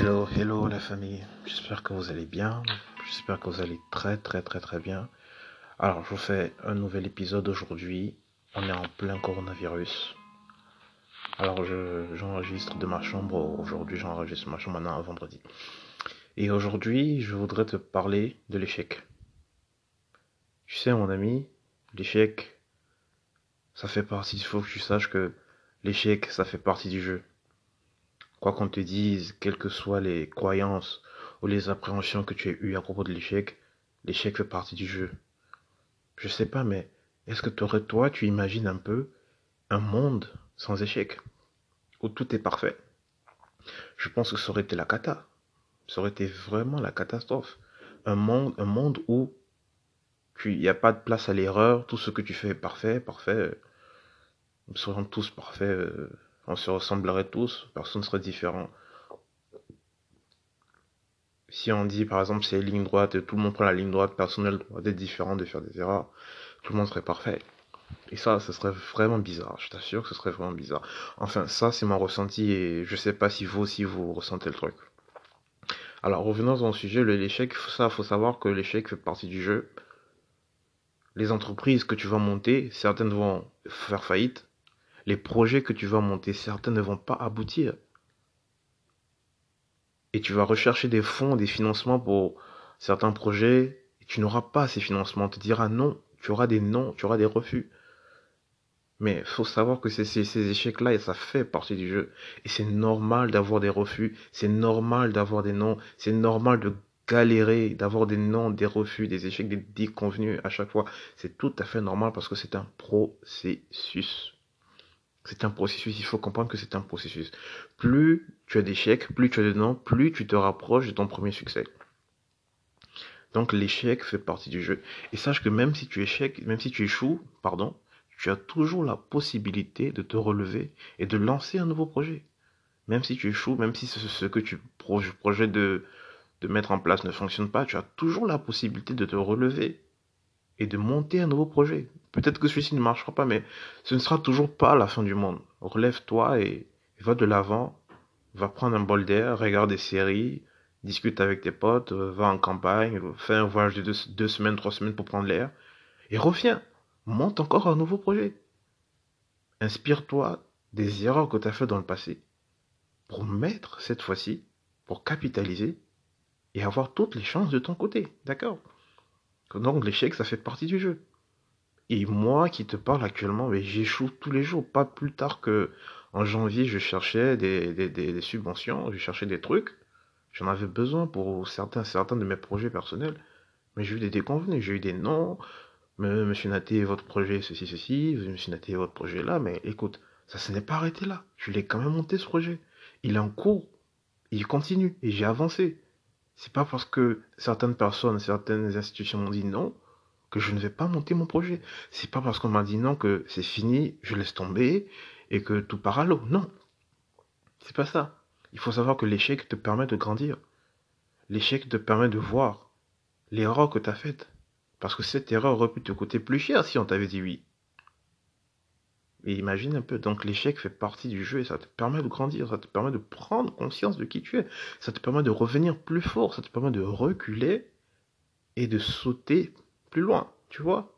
Hello, hello la famille. J'espère que vous allez bien. J'espère que vous allez très très très très bien. Alors, je vous fais un nouvel épisode aujourd'hui. On est en plein coronavirus. Alors, j'enregistre de ma chambre. Aujourd'hui, j'enregistre ma chambre maintenant un vendredi. Et aujourd'hui, je voudrais te parler de l'échec. Tu sais, mon ami, l'échec, ça fait partie. Il faut que tu saches que l'échec, ça fait partie du jeu. Quoi qu'on te dise, quelles que soient les croyances ou les appréhensions que tu aies eues à propos de l'échec, l'échec fait partie du jeu. Je sais pas, mais est-ce que toi, tu imagines un peu un monde sans échec, où tout est parfait? Je pense que ça aurait été la cata. Ça aurait été vraiment la catastrophe. Un monde, un monde où il n'y a pas de place à l'erreur, tout ce que tu fais est parfait, parfait. Nous serons tous parfaits. Euh, on se ressemblerait tous, personne ne serait différent. Si on dit par exemple c'est ligne droite et tout le monde prend la ligne droite, personne n'a le droit d'être différent, de faire des erreurs, tout le monde serait parfait. Et ça, ce serait vraiment bizarre. Je t'assure que ce serait vraiment bizarre. Enfin, ça, c'est mon ressenti et je sais pas si vous aussi vous ressentez le truc. Alors, revenons au sujet, l'échec, ça, faut savoir que l'échec fait partie du jeu. Les entreprises que tu vas monter, certaines vont faire faillite, les projets que tu vas monter, certains ne vont pas aboutir. Et tu vas rechercher des fonds, des financements pour certains projets, et tu n'auras pas ces financements. On te dira non, tu auras des non, tu auras des refus. Mais il faut savoir que ces, échecs-là, ça fait partie du jeu. Et c'est normal d'avoir des refus, c'est normal d'avoir des non, c'est normal de galérer, d'avoir des non, des refus, des échecs, des déconvenus à chaque fois. C'est tout à fait normal parce que c'est un processus. C'est un processus, il faut comprendre que c'est un processus. Plus tu as d'échecs, plus tu as de non, plus tu te rapproches de ton premier succès. Donc l'échec fait partie du jeu. Et sache que même si tu échecs, même si tu échoues, pardon, tu as toujours la possibilité de te relever et de lancer un nouveau projet. Même si tu échoues, même si ce que tu projettes de mettre en place ne fonctionne pas, tu as toujours la possibilité de te relever et de monter un nouveau projet. Peut-être que celui-ci ne marchera pas, mais ce ne sera toujours pas la fin du monde. Relève-toi et, va de l'avant. Va prendre un bol d'air, regarde des séries, discute avec tes potes, euh, va en campagne, fais un voyage de deux, semaines, trois semaines pour prendre l'air. Et reviens, monte encore un nouveau projet. Inspire-toi des erreurs que tu as faites dans le passé pour mettre cette fois-ci, pour capitaliser et avoir toutes les chances de ton côté. D'accord? Donc l'échec, ça fait partie du jeu. Et moi qui te parle actuellement, mais j'échoue tous les jours. Pas plus tard que en janvier, je cherchais des, des, des, subventions, je cherchais des trucs. J'en avais besoin pour certains, certains de mes projets personnels. Mais j'ai eu des déconvenus, j'ai eu des noms. Monsieur Naté, votre projet, ceci, ceci. Monsieur Naté, votre projet là. Mais écoute, ça ne s'est pas arrêté là. Je l'ai quand même monté ce projet. Il est en cours. Il continue. Et j'ai avancé. C'est pas parce que certaines personnes, certaines institutions m'ont dit non que je ne vais pas monter mon projet. C'est pas parce qu'on m'a dit non que c'est fini, je laisse tomber et que tout part à l'eau. Non. C'est pas ça. Il faut savoir que l'échec te permet de grandir. L'échec te permet de voir l'erreur que tu as faite. Parce que cette erreur aurait pu te coûter plus cher si on t'avait dit oui. Et imagine un peu, donc l'échec fait partie du jeu et ça te permet de grandir, ça te permet de prendre conscience de qui tu es, ça te permet de revenir plus fort, ça te permet de reculer et de sauter plus loin, tu vois.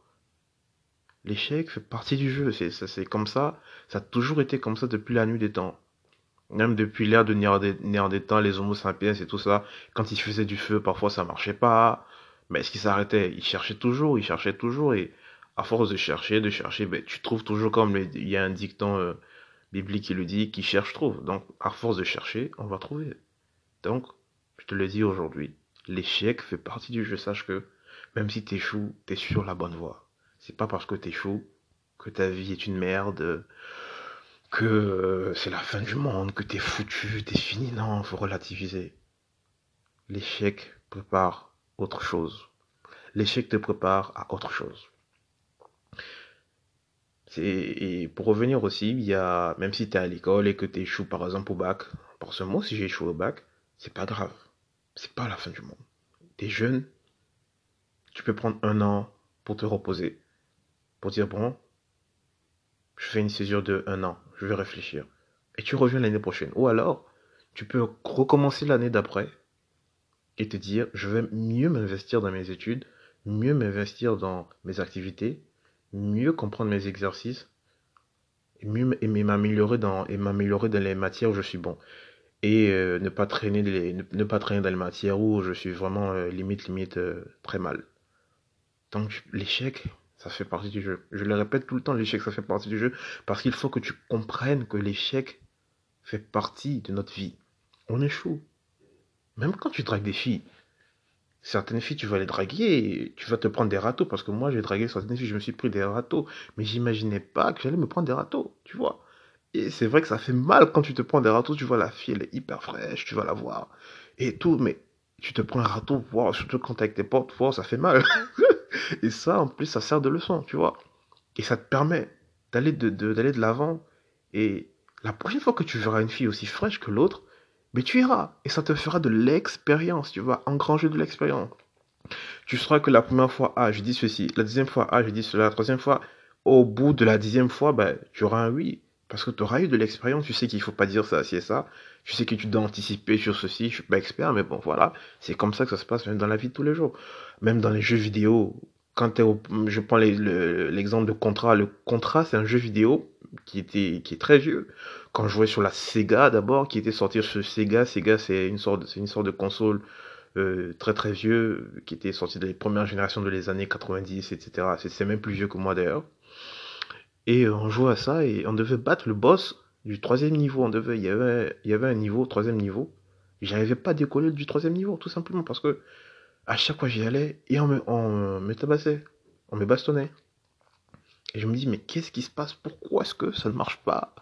L'échec fait partie du jeu, c'est, comme ça, ça a toujours été comme ça depuis la nuit des temps. Même depuis l'ère de Néandertal, les Homo sapiens et tout ça, quand ils faisaient du feu, parfois ça marchait pas, mais est-ce qu'ils s'arrêtaient? Ils cherchaient toujours, ils cherchaient toujours et à force de chercher, de chercher, ben, tu trouves toujours comme il y a un dicton euh, biblique qui le dit, qui cherche trouve. Donc, à force de chercher, on va trouver. Donc, je te le dis aujourd'hui, l'échec fait partie du jeu. Sache que même si tu échoues, tu es sur la bonne voie. C'est pas parce que tu échoues que ta vie est une merde, que euh, c'est la fin du monde, que tu es foutu, es fini. Non, faut relativiser. L'échec prépare autre chose. L'échec te prépare à autre chose. Et pour revenir aussi, il y a, même si tu es à l'école et que tu échoues par exemple au bac, pour ce mot, si j'échoue au bac, c'est pas grave. C'est pas la fin du monde. Tu es jeune, tu peux prendre un an pour te reposer, pour dire bon, je fais une césure de un an, je vais réfléchir. Et tu reviens l'année prochaine. Ou alors, Tu peux recommencer l'année d'après et te dire, je vais mieux m'investir dans mes études, mieux m'investir dans mes activités, mieux comprendre mes exercices, et m'améliorer dans, les matières où je suis bon. Et euh, ne, pas traîner ne, pas traîner dans les matières où je suis vraiment euh, limite, limite euh, très mal. Donc l'échec, ça fait partie du jeu. Je le répète tout le temps, l'échec, ça fait partie du jeu. Parce qu'il faut que tu comprennes que l'échec fait partie de notre vie. On échoue. Même quand tu dragues des filles, certaines filles, tu vas les draguer, tu vas te prendre des râteaux, parce que moi, j'ai dragué certaines filles, je me suis pris des râteaux, mais j'imaginais pas que j'allais me prendre des râteaux, tu vois. Et c'est vrai que ça fait mal quand tu te prends des râteaux, tu vois la fille, elle est hyper fraîche, tu vas la voir, et tout, mais tu te prends un râteau, voir, surtout quand t'es avec tes potes, voir, ça fait mal. et ça, en plus, ça sert de leçon, tu vois. Et ça te permet d'aller de, d'aller de l'avant, et la prochaine fois que tu verras une fille aussi fraîche que l'autre, mais tu iras et ça te fera de l'expérience. Tu vas engranger de l'expérience. Tu sauras que la première fois, ah, je dis ceci. La deuxième fois, ah, je dis cela. La troisième fois, au bout de la dixième fois, ben, tu auras un oui. Parce que tu auras eu de l'expérience. Tu sais qu'il ne faut pas dire ça, c'est ça. Tu sais que tu dois anticiper sur ceci. Je suis pas expert, mais bon, voilà. C'est comme ça que ça se passe même dans la vie de tous les jours. Même dans les jeux vidéo. Quand es au, je prends l'exemple de Contra. Le Contra, c'est un jeu vidéo qui était, qui est très vieux quand je jouais sur la Sega d'abord, qui était sortie sur Sega. Sega, c'est une sorte, c'est une sorte de console euh, très très vieux, qui était sortie dans les premières générations de les années 90, etc. C'est même plus vieux que moi d'ailleurs. Et on jouait à ça et on devait battre le boss du troisième niveau. On devait, il y avait, il y avait un niveau, troisième niveau. J'arrivais pas à décoller du troisième niveau, tout simplement parce que à chaque fois j'y allais et on me, on me tabassait, on me bastonnait. Et je me dis, mais qu'est-ce qui se passe? Pourquoi est-ce que ça ne marche pas?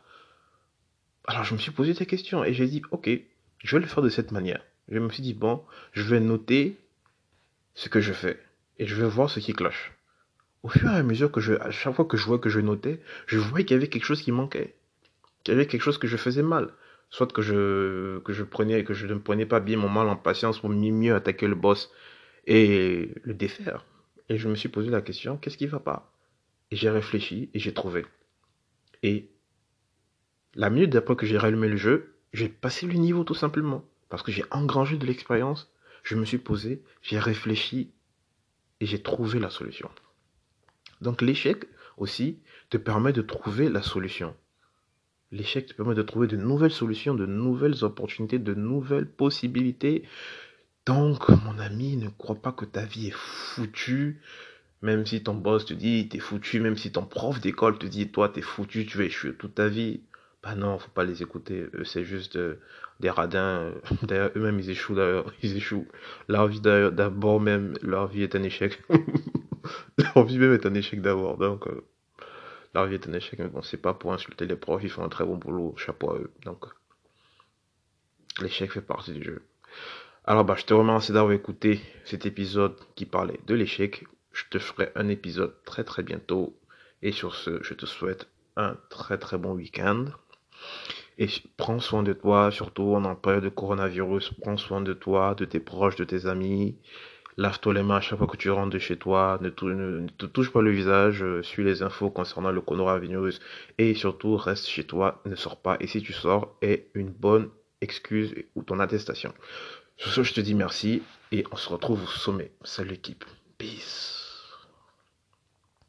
Alors je me suis posé des questions et j'ai dit, ok, je vais le faire de cette manière. Je me suis dit, bon, je vais noter ce que je fais et je vais voir ce qui cloche. Au fur et à mesure que je, à chaque fois que je vois que je notais, je voyais qu'il y avait quelque chose qui manquait, qu'il y avait quelque chose que je faisais mal. Soit que je, que je que je ne prenais pas bien mon mal en patience pour mieux attaquer le boss et le défaire. Et je me suis posé la question, qu'est-ce qui va pas? Et j'ai réfléchi et j'ai trouvé. Et la minute d'après que j'ai rallumé le jeu, j'ai passé le niveau tout simplement. Parce que j'ai engrangé de l'expérience, je me suis posé, j'ai réfléchi et j'ai trouvé la solution. Donc l'échec aussi te permet de trouver la solution. L'échec te permet de trouver de nouvelles solutions, de nouvelles opportunités, de nouvelles possibilités. Donc, mon ami, ne crois pas que ta vie est foutue. Même si ton boss te dit t'es foutu, même si ton prof d'école te dit toi t'es foutu, tu vas échouer toute ta vie. Bah non, faut pas les écouter. c'est juste euh, des radins. D'ailleurs, eux-mêmes, ils échouent d'ailleurs. Ils échouent. Leur vie d'abord même, leur vie est un échec. leur vie même est un échec d'abord. Donc, euh, leur vie est un échec. Mais bon, c'est pas pour insulter les profs. Ils font un très bon boulot. Chapeau à eux. Donc, l'échec fait partie du jeu. Alors, bah, je te remercie d'avoir écouté cet épisode qui parlait de l'échec. Je te ferai un épisode très très bientôt. Et sur ce, je te souhaite un très très bon week-end. Et prends soin de toi, surtout en période de coronavirus. Prends soin de toi, de tes proches, de tes amis. Lave-toi les mains à chaque fois que tu rentres de chez toi. Ne, te touche pas le visage. Euh, suis les infos concernant le coronavirus. Et surtout, reste chez toi. Ne sors pas. Et si tu sors, aie une bonne excuse ou ton attestation. Sur ce, je te dis merci. Et on se retrouve au sommet. Salut l'équipe. Peace.